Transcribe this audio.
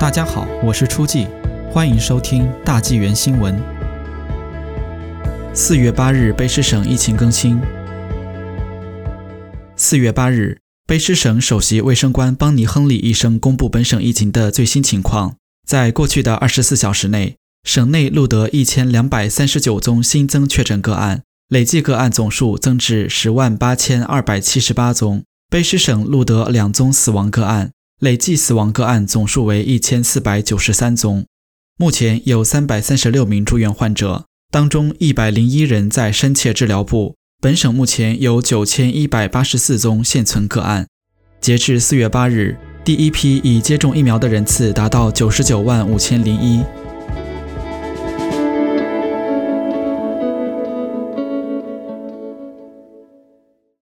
大家好，我是初季，欢迎收听大纪元新闻。四月八日，卑诗省疫情更新。四月八日，卑诗省首席卫生官邦尼·亨利医生公布本省疫情的最新情况。在过去的二十四小时内，省内录得一千两百三十九宗新增确诊个案，累计个案总数增至十万八千二百七十八宗。卑诗省录得两宗死亡个案。累计死亡个案总数为一千四百九十三宗，目前有三百三十六名住院患者，当中一百零一人在深切治疗部。本省目前有九千一百八十四宗现存个案。截至四月八日，第一批已接种疫苗的人次达到九十九万五千零一，